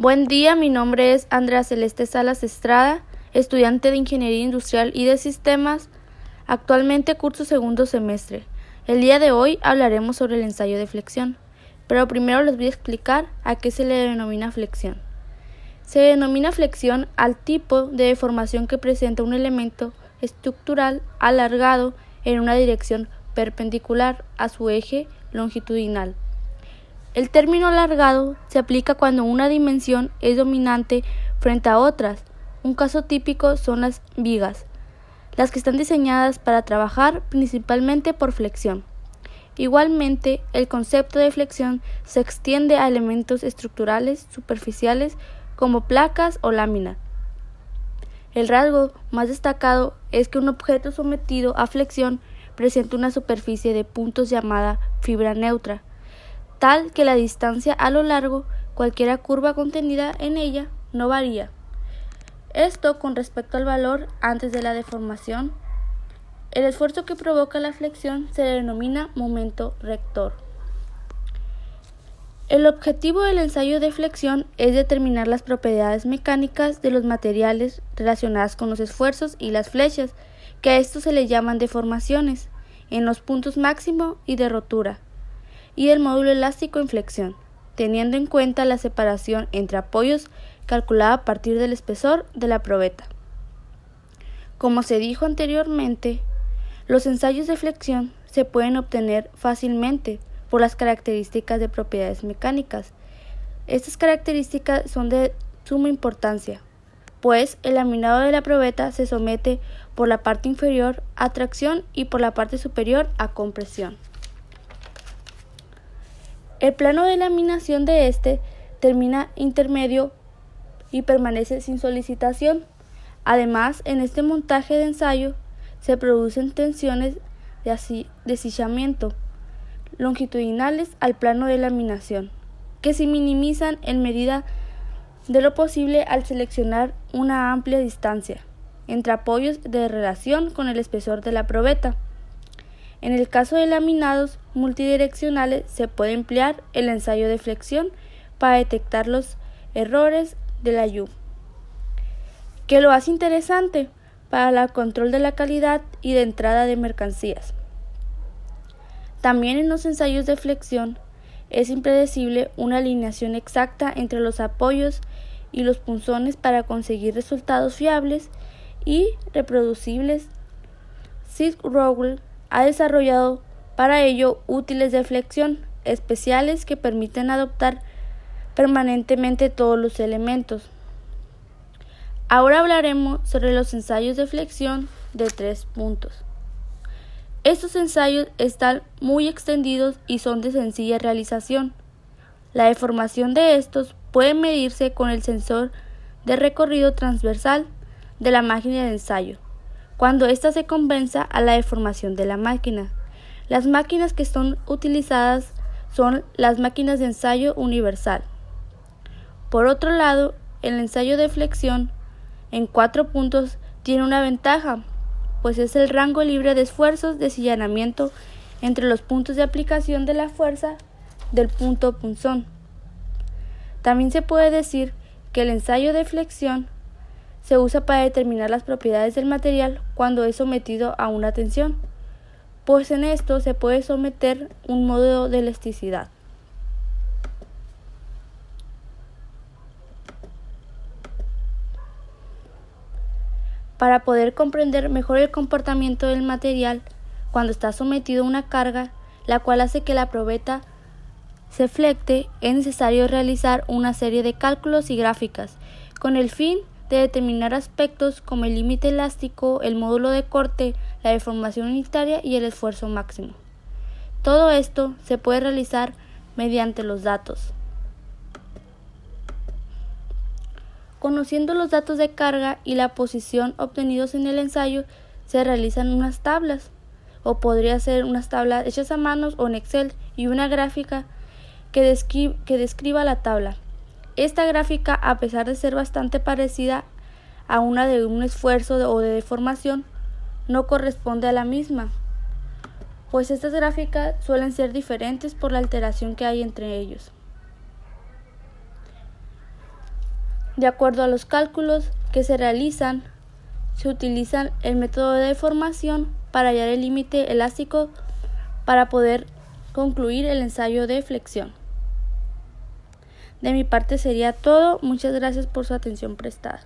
Buen día, mi nombre es Andrea Celeste Salas Estrada, estudiante de Ingeniería Industrial y de Sistemas, actualmente curso segundo semestre. El día de hoy hablaremos sobre el ensayo de flexión, pero primero les voy a explicar a qué se le denomina flexión. Se denomina flexión al tipo de deformación que presenta un elemento estructural alargado en una dirección perpendicular a su eje longitudinal. El término alargado se aplica cuando una dimensión es dominante frente a otras. Un caso típico son las vigas, las que están diseñadas para trabajar principalmente por flexión. Igualmente, el concepto de flexión se extiende a elementos estructurales superficiales como placas o láminas. El rasgo más destacado es que un objeto sometido a flexión presenta una superficie de puntos llamada fibra neutra, tal que la distancia a lo largo, cualquiera curva contenida en ella, no varía. Esto con respecto al valor antes de la deformación. El esfuerzo que provoca la flexión se denomina momento rector. El objetivo del ensayo de flexión es determinar las propiedades mecánicas de los materiales relacionadas con los esfuerzos y las flechas, que a estos se le llaman deformaciones, en los puntos máximo y de rotura y el módulo elástico en flexión, teniendo en cuenta la separación entre apoyos calculada a partir del espesor de la probeta. Como se dijo anteriormente, los ensayos de flexión se pueden obtener fácilmente por las características de propiedades mecánicas. Estas características son de suma importancia, pues el laminado de la probeta se somete por la parte inferior a tracción y por la parte superior a compresión. El plano de laminación de este termina intermedio y permanece sin solicitación. Además, en este montaje de ensayo se producen tensiones de deshichamiento longitudinales al plano de laminación, que se minimizan en medida de lo posible al seleccionar una amplia distancia entre apoyos de relación con el espesor de la probeta. En el caso de laminados multidireccionales se puede emplear el ensayo de flexión para detectar los errores de la U, que lo hace interesante para el control de la calidad y de entrada de mercancías. También en los ensayos de flexión es impredecible una alineación exacta entre los apoyos y los punzones para conseguir resultados fiables y reproducibles. Sid Rowell ha desarrollado para ello útiles de flexión especiales que permiten adoptar permanentemente todos los elementos. Ahora hablaremos sobre los ensayos de flexión de tres puntos. Estos ensayos están muy extendidos y son de sencilla realización. La deformación de estos puede medirse con el sensor de recorrido transversal de la máquina de ensayo cuando ésta se convenza a la deformación de la máquina. Las máquinas que son utilizadas son las máquinas de ensayo universal. Por otro lado, el ensayo de flexión en cuatro puntos tiene una ventaja, pues es el rango libre de esfuerzos de sillanamiento entre los puntos de aplicación de la fuerza del punto punzón. También se puede decir que el ensayo de flexión se usa para determinar las propiedades del material cuando es sometido a una tensión, pues en esto se puede someter un modo de elasticidad. Para poder comprender mejor el comportamiento del material cuando está sometido a una carga, la cual hace que la probeta se flecte, es necesario realizar una serie de cálculos y gráficas con el fin de determinar aspectos como el límite elástico, el módulo de corte, la deformación unitaria y el esfuerzo máximo. Todo esto se puede realizar mediante los datos. Conociendo los datos de carga y la posición obtenidos en el ensayo, se realizan unas tablas, o podría ser unas tablas hechas a manos o en Excel y una gráfica que, que describa la tabla. Esta gráfica, a pesar de ser bastante parecida a una de un esfuerzo o de deformación, no corresponde a la misma, pues estas gráficas suelen ser diferentes por la alteración que hay entre ellos. De acuerdo a los cálculos que se realizan, se utiliza el método de deformación para hallar el límite elástico para poder concluir el ensayo de flexión. De mi parte sería todo. Muchas gracias por su atención prestada.